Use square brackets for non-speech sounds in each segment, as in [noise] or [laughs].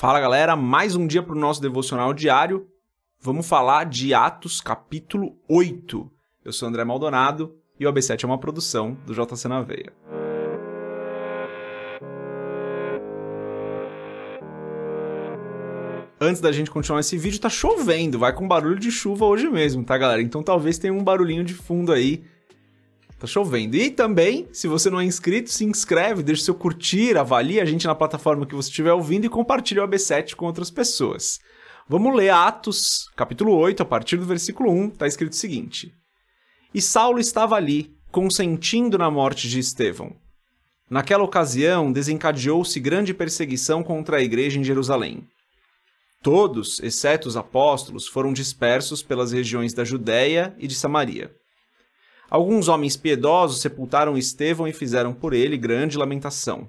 Fala galera, mais um dia para o nosso devocional diário. Vamos falar de Atos capítulo 8. Eu sou André Maldonado e o AB7 é uma produção do JC na Veia. Antes da gente continuar esse vídeo, tá chovendo, vai com barulho de chuva hoje mesmo, tá galera? Então talvez tenha um barulhinho de fundo aí Tá chovendo. E também, se você não é inscrito, se inscreve, deixa seu curtir, avalie a gente na plataforma que você estiver ouvindo e compartilhe o AB7 com outras pessoas. Vamos ler Atos, capítulo 8, a partir do versículo 1, tá escrito o seguinte: E Saulo estava ali, consentindo na morte de Estevão. Naquela ocasião, desencadeou-se grande perseguição contra a igreja em Jerusalém. Todos, exceto os apóstolos, foram dispersos pelas regiões da Judéia e de Samaria. Alguns homens piedosos sepultaram Estevão e fizeram por ele grande lamentação.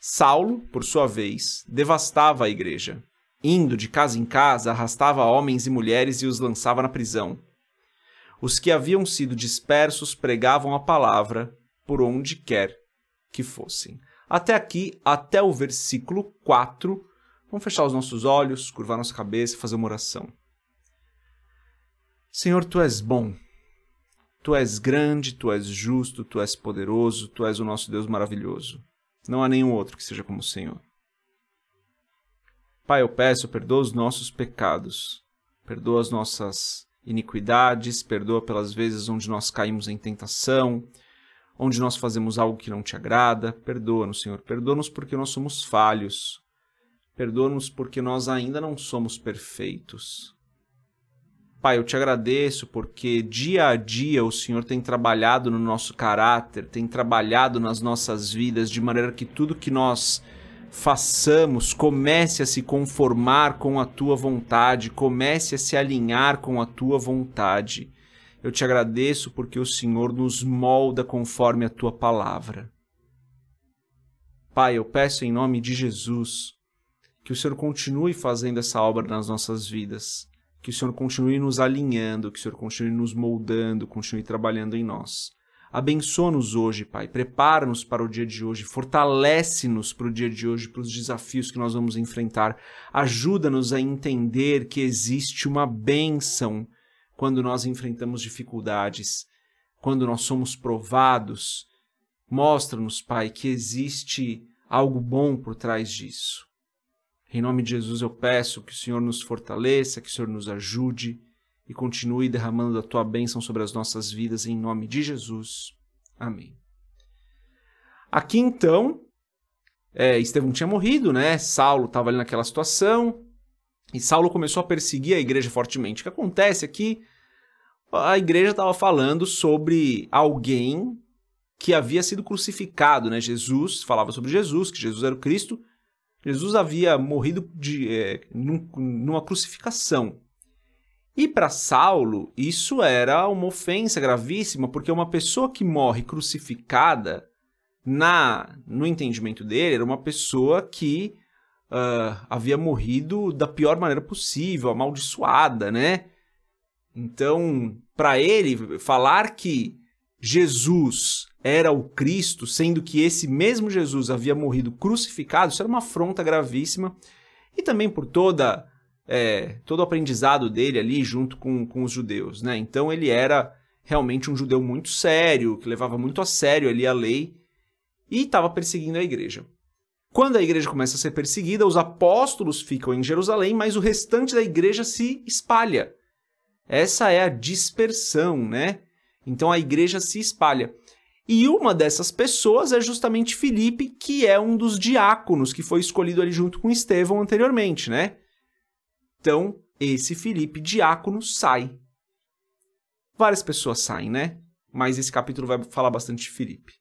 Saulo, por sua vez, devastava a igreja. Indo de casa em casa, arrastava homens e mulheres e os lançava na prisão. Os que haviam sido dispersos pregavam a palavra por onde quer que fossem. Até aqui, até o versículo 4. Vamos fechar os nossos olhos, curvar nossa cabeça e fazer uma oração. Senhor, tu és bom Tu és grande, tu és justo, tu és poderoso, tu és o nosso Deus maravilhoso. Não há nenhum outro que seja como o Senhor. Pai, eu peço, perdoa os nossos pecados, perdoa as nossas iniquidades, perdoa pelas vezes onde nós caímos em tentação, onde nós fazemos algo que não te agrada. Perdoa-nos, Senhor. Perdoa-nos porque nós somos falhos. Perdoa-nos porque nós ainda não somos perfeitos. Pai, eu te agradeço porque dia a dia o Senhor tem trabalhado no nosso caráter, tem trabalhado nas nossas vidas de maneira que tudo que nós façamos comece a se conformar com a tua vontade, comece a se alinhar com a tua vontade. Eu te agradeço porque o Senhor nos molda conforme a tua palavra. Pai, eu peço em nome de Jesus que o Senhor continue fazendo essa obra nas nossas vidas que o Senhor continue nos alinhando, que o Senhor continue nos moldando, continue trabalhando em nós. Abençoa-nos hoje, Pai. Prepara-nos para o dia de hoje. Fortalece-nos para o dia de hoje, para os desafios que nós vamos enfrentar. Ajuda-nos a entender que existe uma bênção quando nós enfrentamos dificuldades, quando nós somos provados. Mostra-nos, Pai, que existe algo bom por trás disso. Em nome de Jesus eu peço que o Senhor nos fortaleça, que o Senhor nos ajude e continue derramando a tua bênção sobre as nossas vidas em nome de Jesus. Amém. Aqui então, é, Estevão tinha morrido, né? Saulo estava ali naquela situação e Saulo começou a perseguir a igreja fortemente. O que acontece? É a igreja estava falando sobre alguém que havia sido crucificado, né? Jesus falava sobre Jesus, que Jesus era o Cristo, Jesus havia morrido de, é, num, numa crucificação. E para Saulo, isso era uma ofensa gravíssima, porque uma pessoa que morre crucificada, na no entendimento dele, era uma pessoa que uh, havia morrido da pior maneira possível, amaldiçoada, né? Então, para ele, falar que Jesus era o Cristo, sendo que esse mesmo Jesus havia morrido crucificado, isso era uma afronta gravíssima, e também por toda é, todo o aprendizado dele ali junto com, com os judeus. Né? Então ele era realmente um judeu muito sério, que levava muito a sério ali a lei, e estava perseguindo a igreja. Quando a igreja começa a ser perseguida, os apóstolos ficam em Jerusalém, mas o restante da igreja se espalha. Essa é a dispersão, né? Então a igreja se espalha. E uma dessas pessoas é justamente Filipe, que é um dos diáconos que foi escolhido ali junto com Estevão anteriormente, né? Então, esse Filipe, diácono, sai. Várias pessoas saem, né? Mas esse capítulo vai falar bastante de Filipe.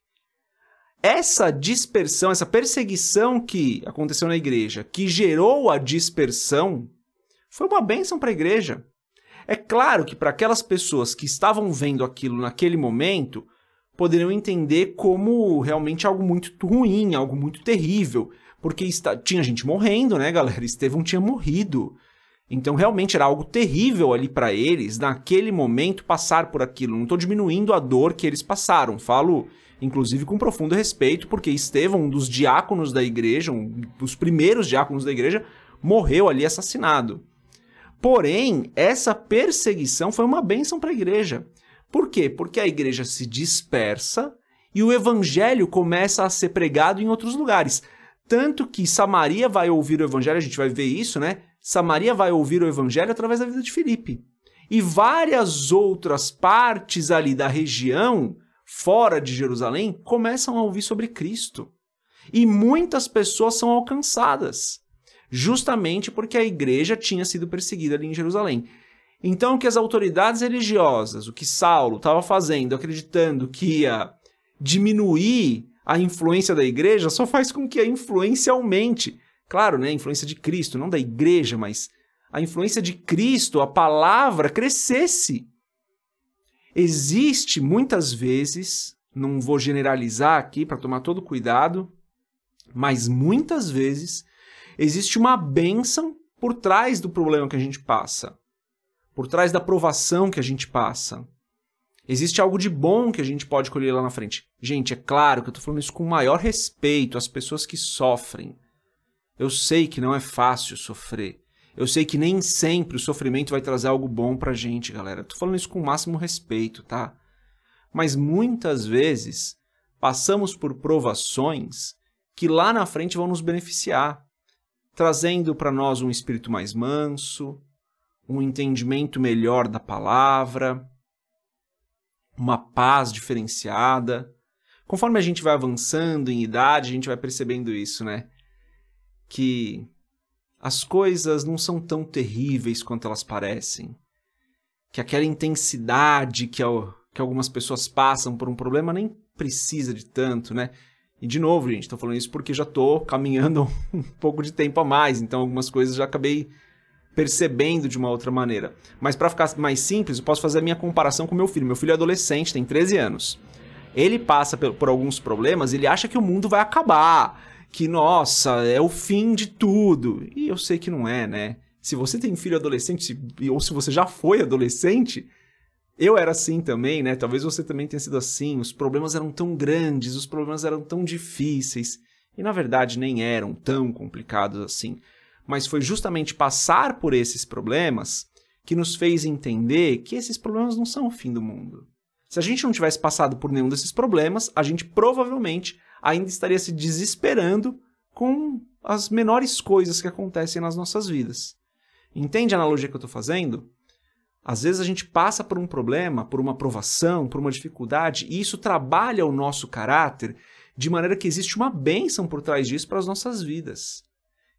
Essa dispersão, essa perseguição que aconteceu na igreja, que gerou a dispersão, foi uma bênção para a igreja. É claro que para aquelas pessoas que estavam vendo aquilo naquele momento, poderiam entender como realmente algo muito ruim, algo muito terrível, porque está... tinha gente morrendo, né, galera? [laughs] Estevão tinha morrido. Então realmente era algo terrível ali para eles, naquele momento, passar por aquilo. Não estou diminuindo a dor que eles passaram. Falo, inclusive, com profundo respeito, porque Estevão, um dos diáconos da igreja, um dos primeiros diáconos da igreja, morreu ali assassinado. Porém, essa perseguição foi uma bênção para a igreja. Por quê? Porque a igreja se dispersa e o evangelho começa a ser pregado em outros lugares. Tanto que Samaria vai ouvir o evangelho, a gente vai ver isso, né? Samaria vai ouvir o evangelho através da vida de Filipe. E várias outras partes ali da região, fora de Jerusalém, começam a ouvir sobre Cristo. E muitas pessoas são alcançadas, justamente porque a igreja tinha sido perseguida ali em Jerusalém. Então, o que as autoridades religiosas, o que Saulo estava fazendo, acreditando que ia diminuir a influência da igreja, só faz com que a influência aumente. Claro, né, a influência de Cristo, não da igreja, mas a influência de Cristo, a palavra, crescesse. Existe muitas vezes, não vou generalizar aqui para tomar todo cuidado, mas muitas vezes existe uma bênção por trás do problema que a gente passa, por trás da provação que a gente passa. Existe algo de bom que a gente pode colher lá na frente. Gente, é claro que eu estou falando isso com o maior respeito às pessoas que sofrem. Eu sei que não é fácil sofrer. Eu sei que nem sempre o sofrimento vai trazer algo bom pra gente, galera. Tô falando isso com o máximo respeito, tá? Mas muitas vezes passamos por provações que lá na frente vão nos beneficiar, trazendo para nós um espírito mais manso, um entendimento melhor da palavra, uma paz diferenciada. Conforme a gente vai avançando em idade, a gente vai percebendo isso, né? que as coisas não são tão terríveis quanto elas parecem. Que aquela intensidade que, que algumas pessoas passam por um problema nem precisa de tanto, né? E de novo, gente, tô falando isso porque já tô caminhando [laughs] um pouco de tempo a mais, então algumas coisas já acabei percebendo de uma outra maneira. Mas para ficar mais simples, eu posso fazer a minha comparação com meu filho. Meu filho é adolescente, tem 13 anos. Ele passa por, por alguns problemas, ele acha que o mundo vai acabar que, nossa, é o fim de tudo. E eu sei que não é, né? Se você tem filho adolescente, ou se você já foi adolescente, eu era assim também, né? Talvez você também tenha sido assim. Os problemas eram tão grandes, os problemas eram tão difíceis. E na verdade nem eram tão complicados assim. Mas foi justamente passar por esses problemas que nos fez entender que esses problemas não são o fim do mundo. Se a gente não tivesse passado por nenhum desses problemas, a gente provavelmente ainda estaria se desesperando com as menores coisas que acontecem nas nossas vidas. Entende a analogia que eu estou fazendo? Às vezes a gente passa por um problema, por uma provação, por uma dificuldade, e isso trabalha o nosso caráter de maneira que existe uma bênção por trás disso para as nossas vidas.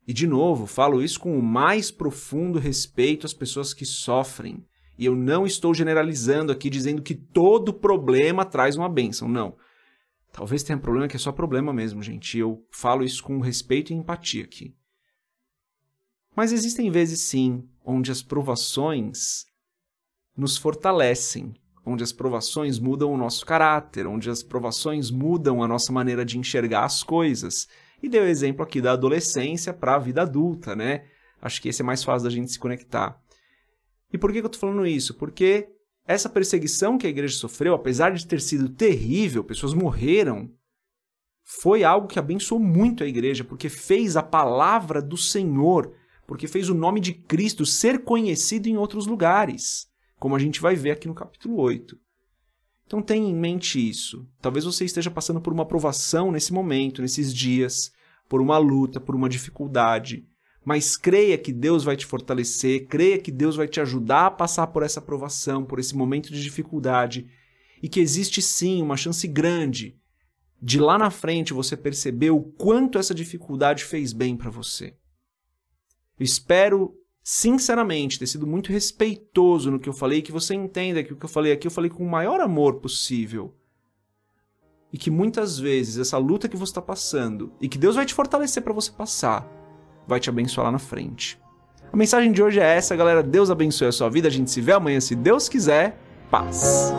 E de novo, falo isso com o mais profundo respeito às pessoas que sofrem. E eu não estou generalizando aqui dizendo que todo problema traz uma bênção. Não. Talvez tenha problema que é só problema mesmo, gente. Eu falo isso com respeito e empatia aqui. Mas existem vezes sim onde as provações nos fortalecem, onde as provações mudam o nosso caráter, onde as provações mudam a nossa maneira de enxergar as coisas. E deu exemplo aqui da adolescência para a vida adulta, né? Acho que esse é mais fácil da gente se conectar. E por que eu estou falando isso? Porque essa perseguição que a igreja sofreu, apesar de ter sido terrível, pessoas morreram, foi algo que abençoou muito a igreja, porque fez a palavra do Senhor, porque fez o nome de Cristo ser conhecido em outros lugares, como a gente vai ver aqui no capítulo 8. Então tenha em mente isso. Talvez você esteja passando por uma provação nesse momento, nesses dias, por uma luta, por uma dificuldade mas creia que Deus vai te fortalecer, creia que Deus vai te ajudar a passar por essa provação, por esse momento de dificuldade, e que existe sim uma chance grande de lá na frente você perceber o quanto essa dificuldade fez bem para você. Espero sinceramente ter sido muito respeitoso no que eu falei, que você entenda que o que eu falei aqui eu falei com o maior amor possível. E que muitas vezes essa luta que você está passando, e que Deus vai te fortalecer para você passar, vai te abençoar lá na frente. A mensagem de hoje é essa, galera. Deus abençoe a sua vida. A gente se vê amanhã, se Deus quiser. Paz.